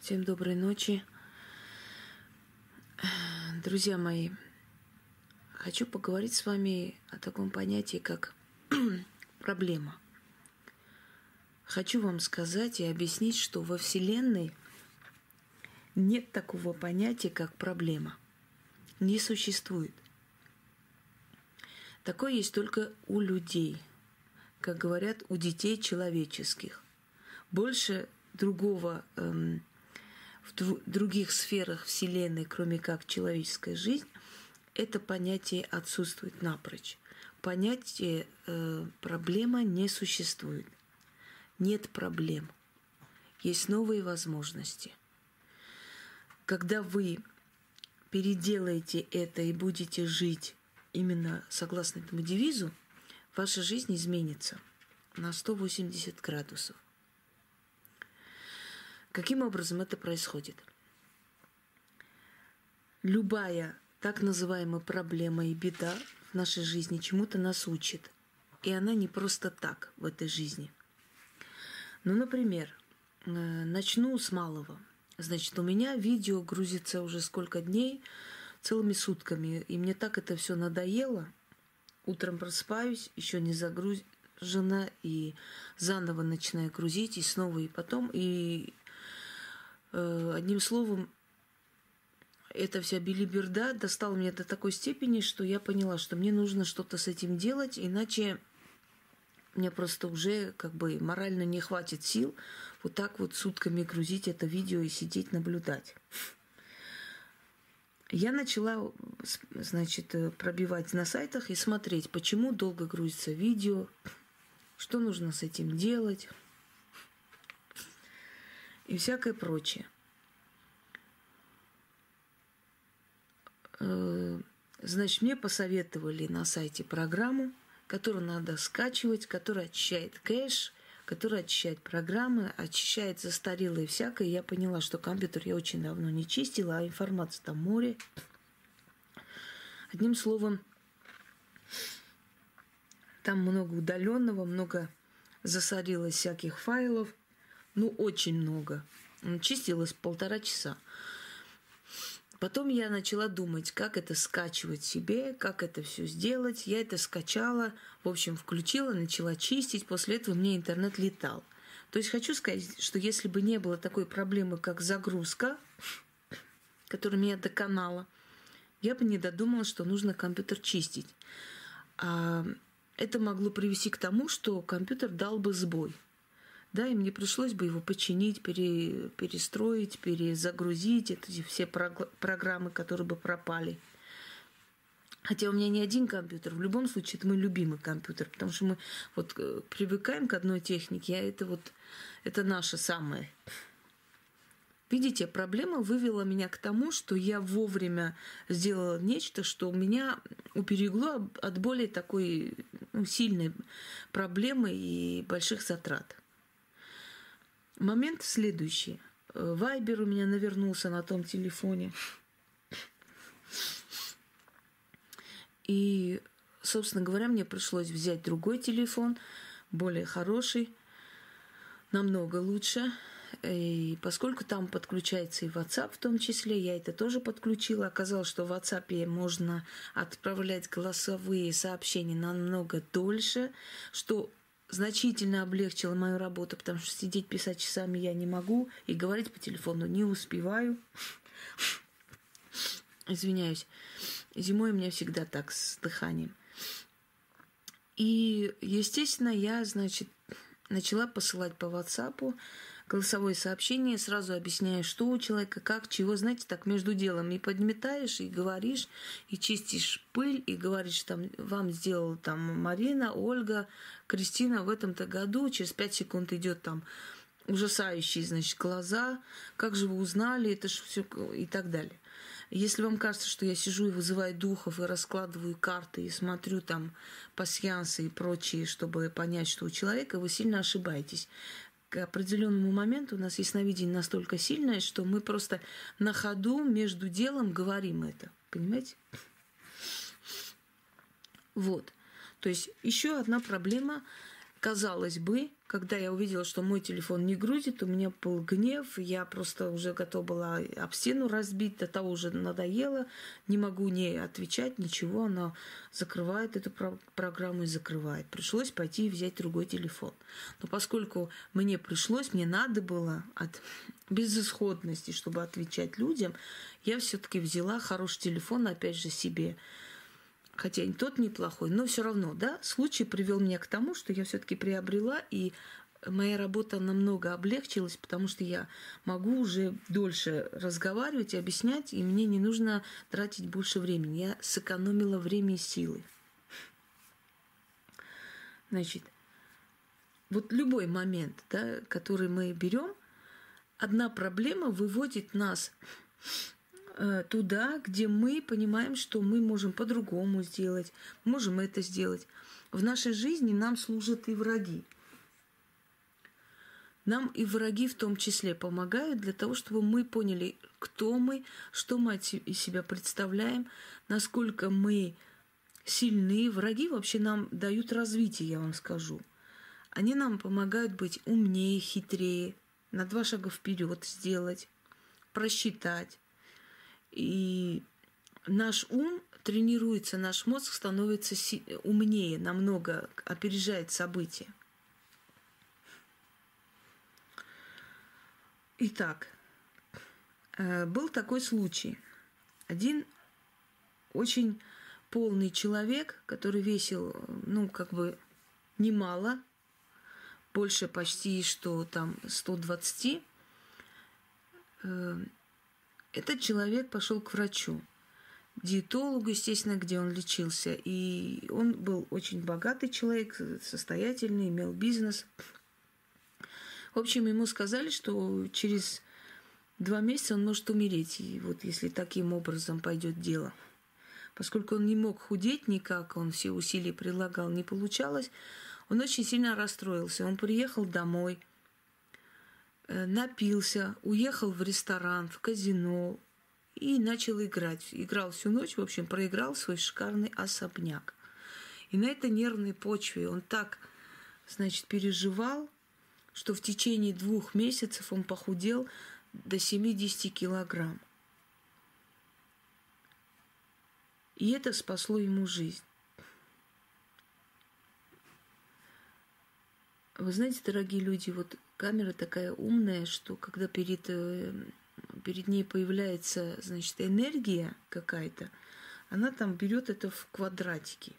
Всем доброй ночи. Друзья мои, хочу поговорить с вами о таком понятии, как проблема. Хочу вам сказать и объяснить, что во Вселенной нет такого понятия, как проблема. Не существует. Такое есть только у людей, как говорят, у детей человеческих. Больше другого эм, в других сферах Вселенной, кроме как человеческая жизнь, это понятие отсутствует напрочь. Понятие э, проблема не существует. Нет проблем. Есть новые возможности. Когда вы переделаете это и будете жить именно согласно этому девизу, ваша жизнь изменится на 180 градусов. Каким образом это происходит? Любая так называемая проблема и беда в нашей жизни чему-то нас учит. И она не просто так в этой жизни. Ну, например, э, начну с малого. Значит, у меня видео грузится уже сколько дней, целыми сутками. И мне так это все надоело. Утром просыпаюсь, еще не загружена, и заново начинаю грузить, и снова, и потом. И одним словом, эта вся билиберда достала меня до такой степени, что я поняла, что мне нужно что-то с этим делать, иначе мне просто уже как бы морально не хватит сил вот так вот сутками грузить это видео и сидеть наблюдать. Я начала, значит, пробивать на сайтах и смотреть, почему долго грузится видео, что нужно с этим делать и всякое прочее. Э, значит, мне посоветовали на сайте программу, которую надо скачивать, которая очищает кэш, которая очищает программы, очищает застарелые всякое. Я поняла, что компьютер я очень давно не чистила, а информация там море. Одним словом, там много удаленного, много засорилось всяких файлов – ну, очень много. Чистилась полтора часа. Потом я начала думать, как это скачивать себе, как это все сделать. Я это скачала, в общем, включила, начала чистить. После этого мне интернет летал. То есть хочу сказать, что если бы не было такой проблемы, как загрузка, которая меня доконала, я бы не додумала, что нужно компьютер чистить. А это могло привести к тому, что компьютер дал бы сбой да, и мне пришлось бы его починить, пере, перестроить, перезагрузить, эти все программы, которые бы пропали. Хотя у меня не один компьютер, в любом случае это мой любимый компьютер, потому что мы вот э, привыкаем к одной технике, а это вот это наше самое. Видите, проблема вывела меня к тому, что я вовремя сделала нечто, что меня уберегло от более такой ну, сильной проблемы и больших затрат. Момент следующий. Вайбер у меня навернулся на том телефоне. И, собственно говоря, мне пришлось взять другой телефон, более хороший, намного лучше. И поскольку там подключается и WhatsApp в том числе, я это тоже подключила. Оказалось, что в WhatsApp можно отправлять голосовые сообщения намного дольше, что значительно облегчила мою работу, потому что сидеть писать часами я не могу и говорить по телефону не успеваю. Извиняюсь. Зимой у меня всегда так с дыханием. И, естественно, я, значит, начала посылать по WhatsApp голосовое сообщение, сразу объясняя, что у человека, как, чего, знаете, так между делом и подметаешь, и говоришь, и чистишь пыль, и говоришь, там, вам сделала там Марина, Ольга, Кристина в этом-то году, через пять секунд идет там ужасающие, значит, глаза, как же вы узнали, это же все и так далее. Если вам кажется, что я сижу и вызываю духов, и раскладываю карты, и смотрю там пасьянсы и прочие, чтобы понять, что у человека, вы сильно ошибаетесь к определенному моменту у нас ясновидение настолько сильное, что мы просто на ходу между делом говорим это. Понимаете? Вот. То есть еще одна проблема казалось бы, когда я увидела, что мой телефон не грузит, у меня был гнев, я просто уже готова была об стену разбить, до того уже надоело, не могу не отвечать, ничего, она закрывает эту про- программу и закрывает. Пришлось пойти и взять другой телефон. Но поскольку мне пришлось, мне надо было от безысходности, чтобы отвечать людям, я все-таки взяла хороший телефон, опять же, себе хотя и тот неплохой, но все равно, да, случай привел меня к тому, что я все-таки приобрела, и моя работа намного облегчилась, потому что я могу уже дольше разговаривать и объяснять, и мне не нужно тратить больше времени. Я сэкономила время и силы. Значит, вот любой момент, да, который мы берем, одна проблема выводит нас туда, где мы понимаем, что мы можем по-другому сделать, можем это сделать. В нашей жизни нам служат и враги. Нам и враги в том числе помогают для того, чтобы мы поняли, кто мы, что мы из себя представляем, насколько мы сильны. Враги вообще нам дают развитие, я вам скажу. Они нам помогают быть умнее, хитрее, на два шага вперед сделать, просчитать, и наш ум тренируется, наш мозг становится умнее, намного опережает события. Итак, э, был такой случай. Один очень полный человек, который весил, ну, как бы немало, больше почти, что там 120, этот человек пошел к врачу, диетологу, естественно, где он лечился. И он был очень богатый человек, состоятельный, имел бизнес. В общем, ему сказали, что через два месяца он может умереть, и вот если таким образом пойдет дело. Поскольку он не мог худеть никак, он все усилия прилагал, не получалось, он очень сильно расстроился. Он приехал домой – напился, уехал в ресторан, в казино и начал играть. Играл всю ночь, в общем, проиграл свой шикарный особняк. И на этой нервной почве он так, значит, переживал, что в течение двух месяцев он похудел до 70 килограмм. И это спасло ему жизнь. Вы знаете, дорогие люди, вот камера такая умная, что когда перед, э, перед ней появляется, значит, энергия какая-то, она там берет это в квадратики.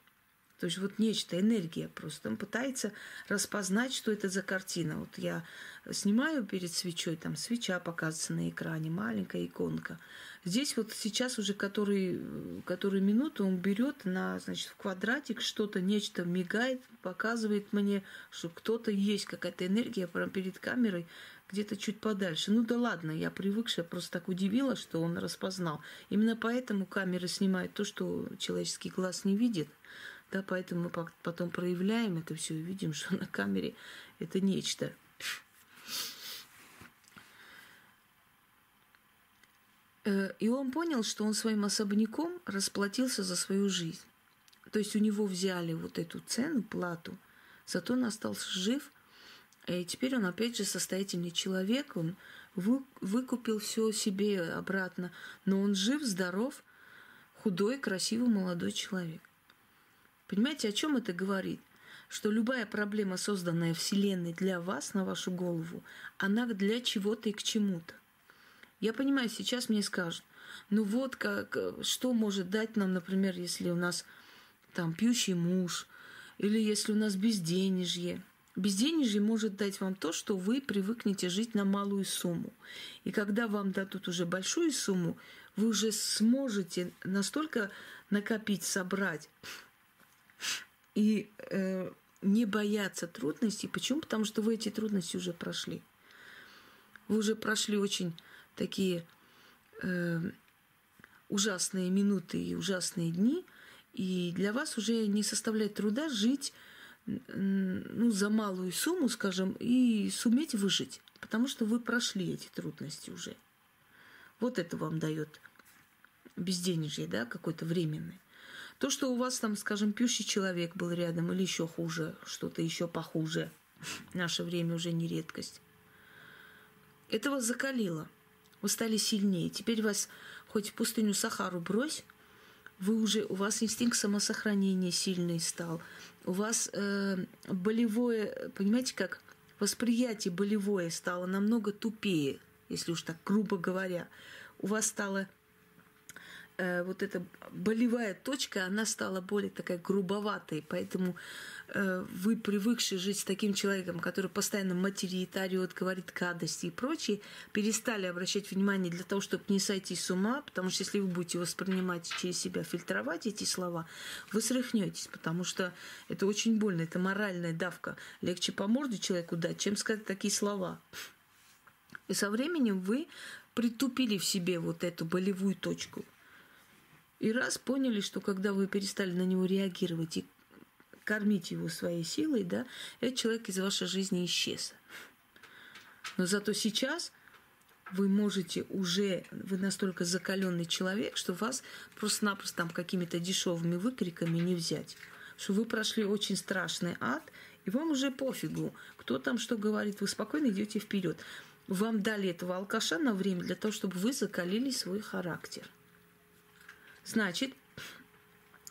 То есть вот нечто, энергия просто. Он пытается распознать, что это за картина. Вот я снимаю перед свечой, там свеча показывается на экране, маленькая иконка. Здесь вот сейчас уже который, который минуту он берет на, значит, в квадратик что-то, нечто мигает, показывает мне, что кто-то есть, какая-то энергия прямо перед камерой, где-то чуть подальше. Ну да ладно, я привыкшая, просто так удивила, что он распознал. Именно поэтому камера снимает то, что человеческий глаз не видит. Да, поэтому мы потом проявляем это все и видим, что на камере это нечто. И он понял, что он своим особняком расплатился за свою жизнь. То есть у него взяли вот эту цену, плату, зато он остался жив. И теперь он опять же состоятельный человек, он выкупил все себе обратно, но он жив, здоров, худой, красивый молодой человек. Понимаете, о чем это говорит? Что любая проблема, созданная Вселенной для вас, на вашу голову, она для чего-то и к чему-то. Я понимаю, сейчас мне скажут, ну вот как, что может дать нам, например, если у нас там пьющий муж, или если у нас безденежье. Безденежье может дать вам то, что вы привыкнете жить на малую сумму. И когда вам дадут уже большую сумму, вы уже сможете настолько накопить, собрать, и э, не бояться трудностей. Почему? Потому что вы эти трудности уже прошли. Вы уже прошли очень такие э, ужасные минуты и ужасные дни, и для вас уже не составляет труда жить ну, за малую сумму, скажем, и суметь выжить, потому что вы прошли эти трудности уже. Вот это вам дает безденежье, да, какой-то временный. То, что у вас там, скажем, пьющий человек был рядом или еще хуже, что-то еще похуже, наше время уже не редкость. Это вас закалило. Вы стали сильнее. Теперь вас хоть в пустыню Сахару брось, вы уже, у вас инстинкт самосохранения сильный стал. У вас э, болевое, понимаете, как восприятие болевое стало намного тупее, если уж так грубо говоря. У вас стало э, вот эта болевая точка, она стала более такая грубоватой, поэтому э, вы привыкшие жить с таким человеком, который постоянно материт, орет, говорит гадости и прочее, перестали обращать внимание для того, чтобы не сойти с ума, потому что если вы будете воспринимать через себя, фильтровать эти слова, вы срыхнетесь, потому что это очень больно, это моральная давка. Легче по морде человеку дать, чем сказать такие слова. И со временем вы притупили в себе вот эту болевую точку. И раз поняли, что когда вы перестали на него реагировать и кормить его своей силой, да, этот человек из вашей жизни исчез. Но зато сейчас вы можете уже, вы настолько закаленный человек, что вас просто-напросто там какими-то дешевыми выкриками не взять. Что вы прошли очень страшный ад, и вам уже пофигу, кто там что говорит, вы спокойно идете вперед. Вам дали этого алкаша на время для того, чтобы вы закалили свой характер. Значит,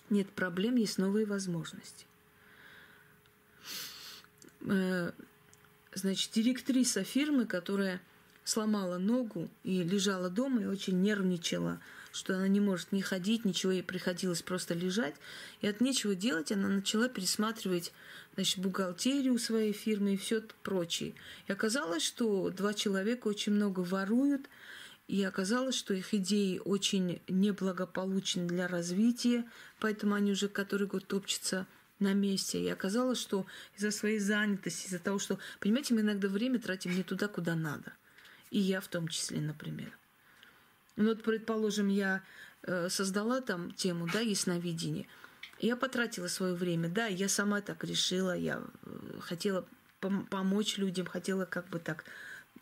нет проблем, есть новые возможности. Э, значит, директриса фирмы, которая сломала ногу и лежала дома и очень нервничала, что она не может ни ходить, ничего ей приходилось просто лежать. И от нечего делать она начала пересматривать значит, бухгалтерию своей фирмы и все прочее. И оказалось, что два человека очень много воруют, и оказалось, что их идеи очень неблагополучны для развития, поэтому они уже который год топчутся на месте. И оказалось, что из-за своей занятости, из-за того, что, понимаете, мы иногда время тратим не туда, куда надо. И я в том числе, например. Ну вот, предположим, я э, создала там тему, да, ясновидение. Я потратила свое время, да, я сама так решила, я э, хотела пом- помочь людям, хотела как бы так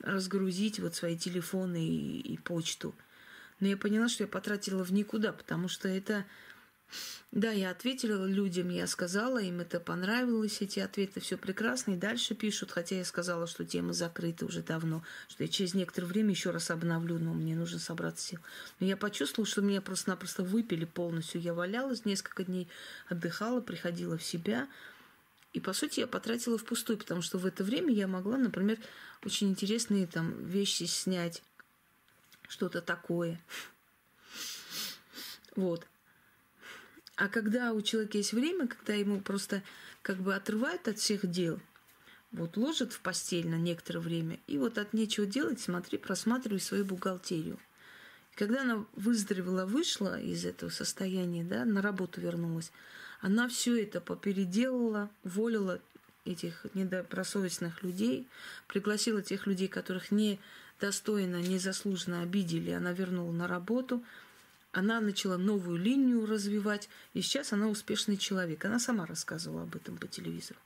разгрузить вот свои телефоны и, и почту. Но я поняла, что я потратила в никуда, потому что это... Да, я ответила людям, я сказала, им это понравилось, эти ответы, все прекрасно, и дальше пишут, хотя я сказала, что тема закрыта уже давно, что я через некоторое время еще раз обновлю, но мне нужно собраться сил. Но я почувствовала, что меня просто-напросто выпили полностью. Я валялась несколько дней, отдыхала, приходила в себя, и, по сути, я потратила впустую, потому что в это время я могла, например, очень интересные там вещи снять, что-то такое. Вот. А когда у человека есть время, когда ему просто как бы отрывают от всех дел, вот ложат в постель на некоторое время, и вот от нечего делать, смотри, просматривай свою бухгалтерию. И когда она выздоровела, вышла из этого состояния, да, на работу вернулась, она все это попеределала, уволила этих недобросовестных людей, пригласила тех людей, которых не достойно, незаслуженно обидели, она вернула на работу, она начала новую линию развивать, и сейчас она успешный человек. Она сама рассказывала об этом по телевизору.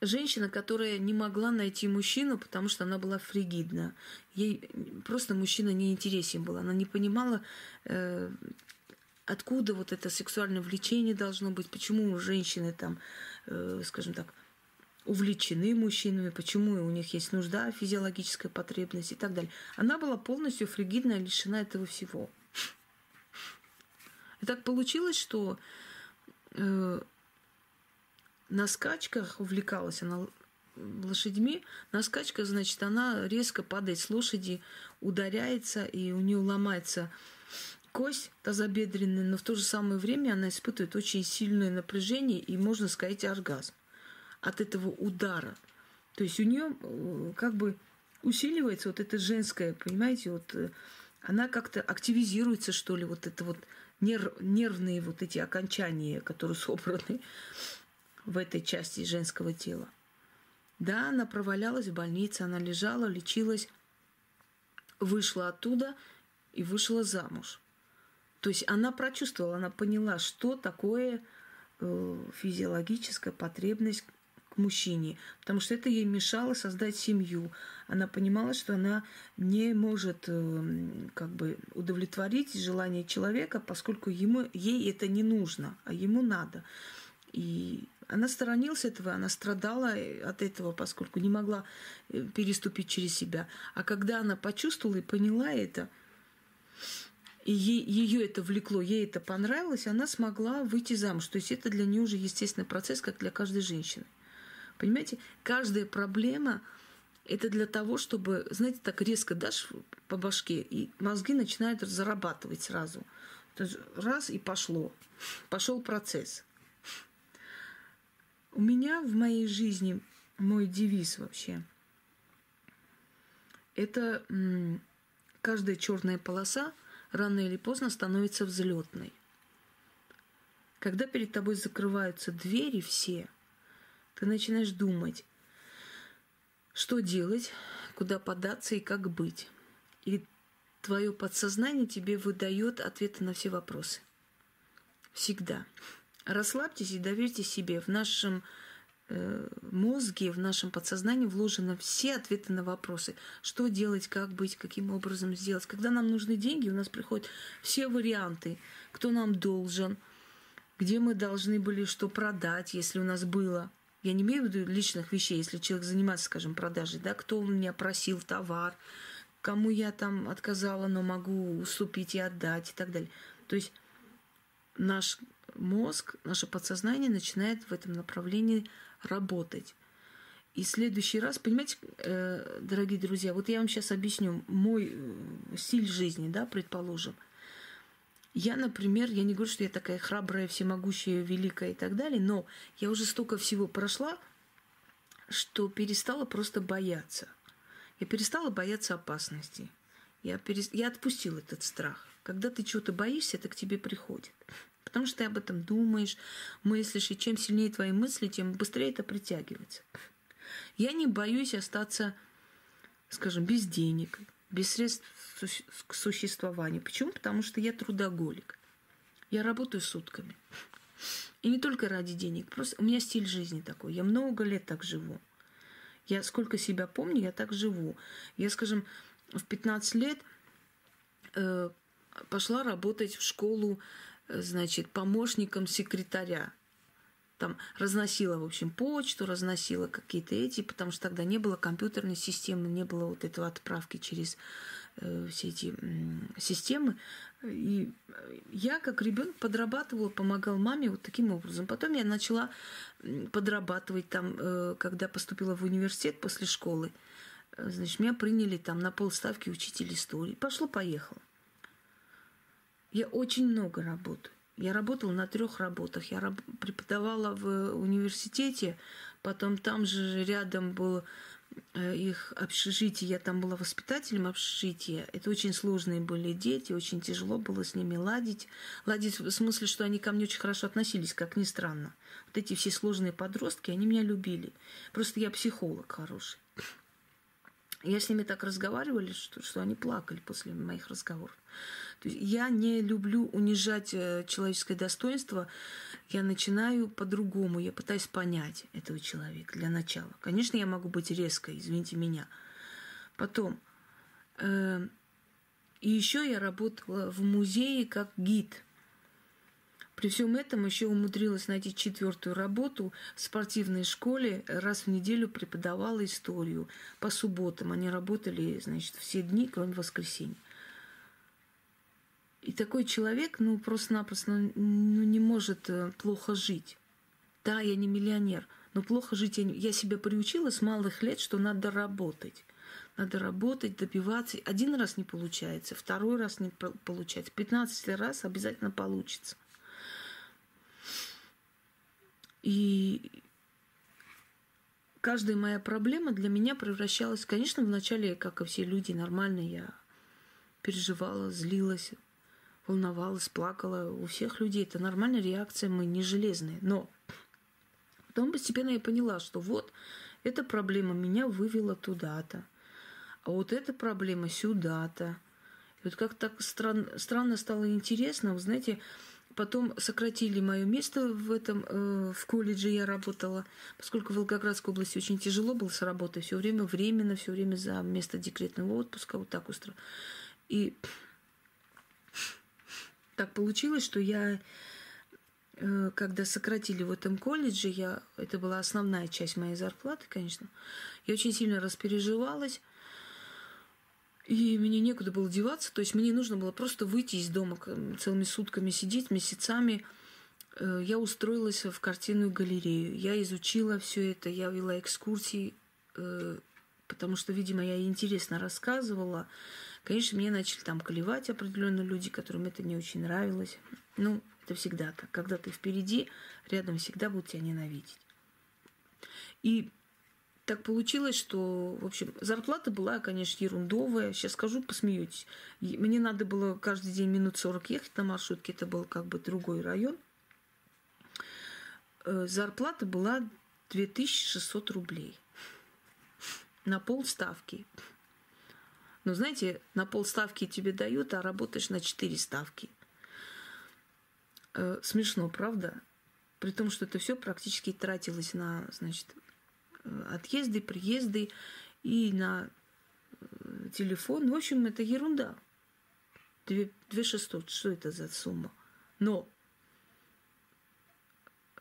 Женщина, которая не могла найти мужчину, потому что она была фригидна. Ей просто мужчина не интересен был. Она не понимала э, откуда вот это сексуальное влечение должно быть, почему женщины там, э, скажем так, увлечены мужчинами, почему у них есть нужда, физиологическая потребность и так далее. Она была полностью фригидна, лишена этого всего. И так получилось, что э, на скачках увлекалась она лошадьми. На скачках, значит, она резко падает с лошади, ударяется, и у нее ломается кость тазобедренная, но в то же самое время она испытывает очень сильное напряжение и, можно сказать, оргазм от этого удара. То есть у нее э, как бы усиливается вот это женское, понимаете, вот э, она как-то активизируется, что ли, вот это вот нерв, нервные вот эти окончания, которые собраны в этой части женского тела. Да, она провалялась в больнице, она лежала, лечилась, вышла оттуда и вышла замуж. То есть она прочувствовала, она поняла, что такое э, физиологическая потребность к мужчине, потому что это ей мешало создать семью. Она понимала, что она не может э, как бы удовлетворить желание человека, поскольку ему, ей это не нужно, а ему надо. И она сторонилась этого, она страдала от этого, поскольку не могла э, переступить через себя. А когда она почувствовала и поняла это, и ей, ее это влекло, ей это понравилось, она смогла выйти замуж. То есть это для нее уже естественный процесс, как для каждой женщины. Понимаете, каждая проблема это для того, чтобы, знаете, так резко дашь по башке, и мозги начинают зарабатывать сразу. То есть раз и пошло. Пошел процесс. У меня в моей жизни мой девиз вообще это каждая черная полоса рано или поздно становится взлетной. Когда перед тобой закрываются двери все, ты начинаешь думать, что делать, куда податься и как быть. И твое подсознание тебе выдает ответы на все вопросы. Всегда. Расслабьтесь и доверьте себе. В нашем мозге, в нашем подсознании вложены все ответы на вопросы. Что делать, как быть, каким образом сделать. Когда нам нужны деньги, у нас приходят все варианты. Кто нам должен, где мы должны были что продать, если у нас было. Я не имею в виду личных вещей, если человек занимается, скажем, продажей, да, кто у меня просил товар, кому я там отказала, но могу уступить и отдать и так далее. То есть наш мозг, наше подсознание начинает в этом направлении работать. И следующий раз, понимаете, э, дорогие друзья, вот я вам сейчас объясню мой э, стиль жизни, да, предположим. Я, например, я не говорю, что я такая храбрая, всемогущая, великая и так далее, но я уже столько всего прошла, что перестала просто бояться. Я перестала бояться опасности. Я, перест... я отпустила этот страх. Когда ты чего-то боишься, это к тебе приходит. Потому что ты об этом думаешь, мыслишь, и чем сильнее твои мысли, тем быстрее это притягивается. Я не боюсь остаться, скажем, без денег, без средств к существованию. Почему? Потому что я трудоголик. Я работаю сутками. И не только ради денег, просто у меня стиль жизни такой. Я много лет так живу. Я сколько себя помню, я так живу. Я, скажем, в 15 лет э, пошла работать в школу значит, помощником секретаря. Там разносила, в общем, почту, разносила какие-то эти, потому что тогда не было компьютерной системы, не было вот этого отправки через э, все эти э, системы. И я, как ребенок, подрабатывала, помогал маме вот таким образом. Потом я начала подрабатывать там, э, когда поступила в университет после школы. Э, значит, меня приняли там на полставки учитель истории. Пошло-поехало. Я очень много работаю. Я работала на трех работах. Я раб- преподавала в университете, потом там же рядом был э, их общежитие, я там была воспитателем общежития. Это очень сложные были дети, очень тяжело было с ними ладить. Ладить в смысле, что они ко мне очень хорошо относились, как ни странно. Вот эти все сложные подростки, они меня любили. Просто я психолог хороший. Я с ними так разговаривали, что, что они плакали после моих разговоров. То есть я не люблю унижать э, человеческое достоинство. Я начинаю по-другому. Я пытаюсь понять этого человека для начала. Конечно, я могу быть резкой, извините меня. Потом. Э, и еще я работала в музее как гид. При всем этом еще умудрилась найти четвертую работу в спортивной школе. Раз в неделю преподавала историю по субботам. Они работали, значит, все дни, кроме воскресенья. И такой человек, ну, просто-напросто ну, не может э, плохо жить. Да, я не миллионер, но плохо жить я, я себя приучила с малых лет, что надо работать. Надо работать, добиваться. Один раз не получается, второй раз не получается, пятнадцатый раз обязательно получится. И каждая моя проблема для меня превращалась, конечно, вначале, как и все люди, нормально я переживала, злилась, волновалась, плакала. У всех людей это нормальная реакция, мы не железные. Но потом постепенно я поняла, что вот эта проблема меня вывела туда-то, а вот эта проблема сюда-то. И вот как так стран, странно стало интересно, вы знаете, потом сократили мое место в этом, э, в колледже я работала, поскольку в Волгоградской области очень тяжело было с работой, все время временно, все время за место декретного отпуска, вот так устро. И так получилось, что я, э, когда сократили в этом колледже, я, это была основная часть моей зарплаты, конечно, я очень сильно распереживалась, и мне некуда было деваться, то есть мне нужно было просто выйти из дома, целыми сутками сидеть, месяцами. Э, я устроилась в картинную галерею, я изучила все это, я вела экскурсии, э, потому что, видимо, я интересно рассказывала. Конечно, мне начали там колевать определенные люди, которым это не очень нравилось. Ну, это всегда так. Когда ты впереди, рядом всегда будут тебя ненавидеть. И так получилось, что, в общем, зарплата была, конечно, ерундовая. Сейчас скажу, посмеетесь. Мне надо было каждый день минут 40 ехать на маршрутке. Это был как бы другой район. Э, зарплата была 2600 рублей. На полставки. Но знаете, на полставки тебе дают, а работаешь на 4 ставки. Э, смешно, правда? При том, что это все практически тратилось на, значит, отъезды, приезды и на э, телефон. В общем, это ерунда. 2 шестьсот, что это за сумма? Но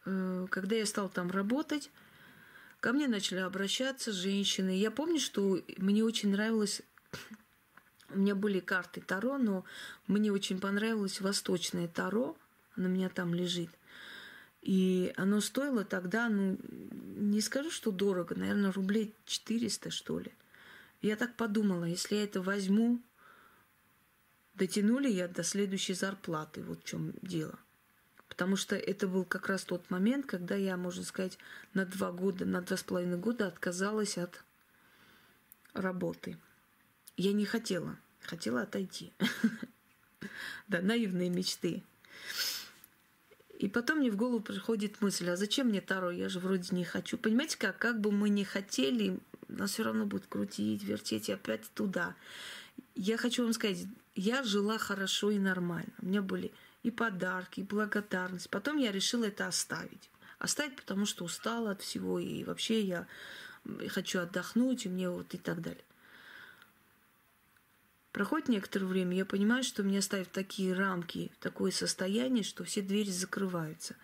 э, когда я стал там работать, ко мне начали обращаться женщины. Я помню, что мне очень нравилось у меня были карты Таро, но мне очень понравилось восточное Таро. Оно у меня там лежит. И оно стоило тогда, ну, не скажу, что дорого, наверное, рублей 400, что ли. Я так подумала, если я это возьму, дотянули я до следующей зарплаты, вот в чем дело. Потому что это был как раз тот момент, когда я, можно сказать, на два года, на два с половиной года отказалась от работы. Я не хотела, хотела отойти. Да, наивные мечты. И потом мне в голову приходит мысль, а зачем мне Таро? Я же вроде не хочу. Понимаете как? Как бы мы ни хотели, нас все равно будет крутить, вертеть и опять туда. Я хочу вам сказать, я жила хорошо и нормально. У меня были и подарки, и благодарность. Потом я решила это оставить. Оставить, потому что устала от всего, и вообще я хочу отдохнуть, и мне вот и так далее. Проходит некоторое время, я понимаю, что меня ставят такие рамки, такое состояние, что все двери закрываются.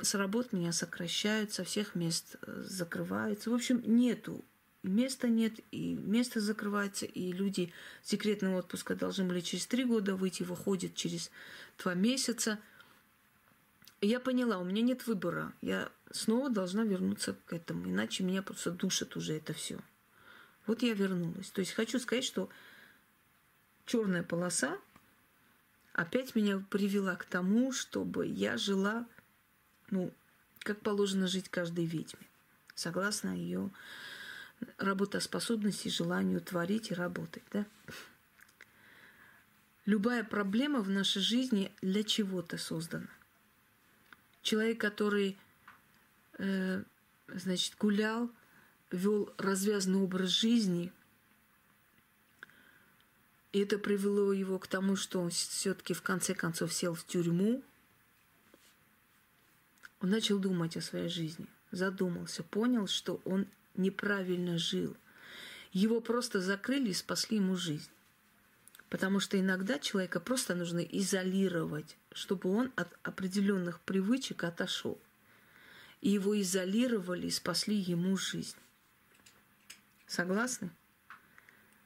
С работ меня сокращают, со всех мест э, закрываются. В общем, нету. Места нет, и место закрывается, и люди секретного отпуска должны были через три года выйти, выходят через два месяца. Я поняла, у меня нет выбора. Я снова должна вернуться к этому, иначе меня просто душит уже это все. Вот я вернулась. То есть хочу сказать, что черная полоса опять меня привела к тому, чтобы я жила, ну, как положено жить каждой ведьме, согласно ее работоспособности, желанию творить и работать, да? Любая проблема в нашей жизни для чего-то создана. Человек, который, э, значит, гулял, вел развязный образ жизни – и это привело его к тому, что он все-таки в конце концов сел в тюрьму. Он начал думать о своей жизни, задумался, понял, что он неправильно жил. Его просто закрыли и спасли ему жизнь. Потому что иногда человека просто нужно изолировать, чтобы он от определенных привычек отошел. И его изолировали и спасли ему жизнь. Согласны?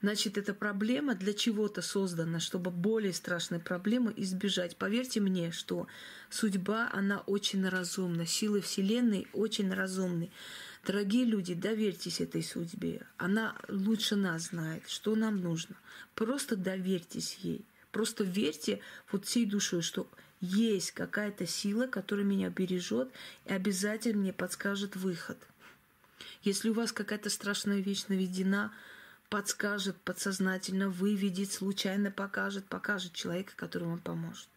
Значит, эта проблема для чего-то создана, чтобы более страшной проблемы избежать. Поверьте мне, что судьба, она очень разумна, силы Вселенной очень разумны. Дорогие люди, доверьтесь этой судьбе. Она лучше нас знает, что нам нужно. Просто доверьтесь ей. Просто верьте вот всей душой, что есть какая-то сила, которая меня бережет и обязательно мне подскажет выход. Если у вас какая-то страшная вещь наведена, подскажет подсознательно, выведет, случайно покажет, покажет человека, который вам поможет.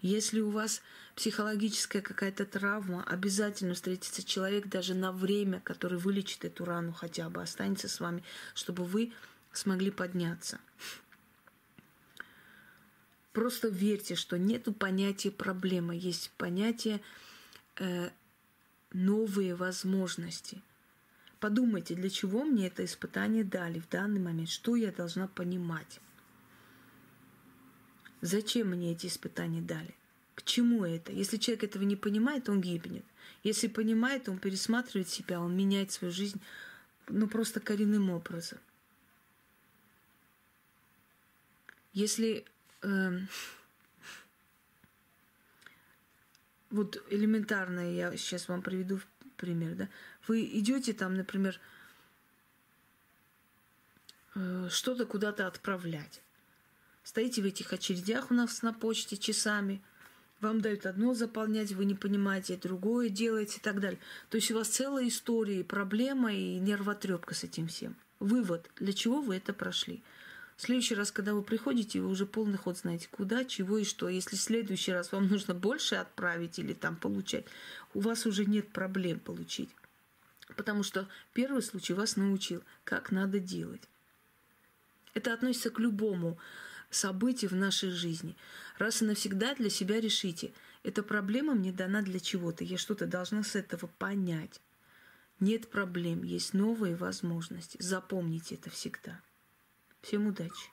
Если у вас психологическая какая-то травма, обязательно встретится человек даже на время, который вылечит эту рану хотя бы, останется с вами, чтобы вы смогли подняться. Просто верьте, что нет понятия проблемы, есть понятие э, новые возможности. Подумайте, для чего мне это испытание дали в данный момент, что я должна понимать. Зачем мне эти испытания дали? К чему это? Если человек этого не понимает, он гибнет. Если понимает, он пересматривает себя, он меняет свою жизнь, ну просто коренным образом. Если э, вот элементарное, я сейчас вам приведу пример, да, вы идете там, например, э, что-то куда-то отправлять. Стоите в этих очередях у нас на почте часами, вам дают одно заполнять, вы не понимаете, другое делаете и так далее. То есть у вас целая история, проблема и нервотрепка с этим всем. Вывод, для чего вы это прошли. В следующий раз, когда вы приходите, вы уже полный ход знаете, куда, чего и что. Если в следующий раз вам нужно больше отправить или там получать, у вас уже нет проблем получить. Потому что первый случай вас научил, как надо делать. Это относится к любому событию в нашей жизни. Раз и навсегда для себя решите, эта проблема мне дана для чего-то, я что-то должна с этого понять. Нет проблем, есть новые возможности. Запомните это всегда. Всем удачи!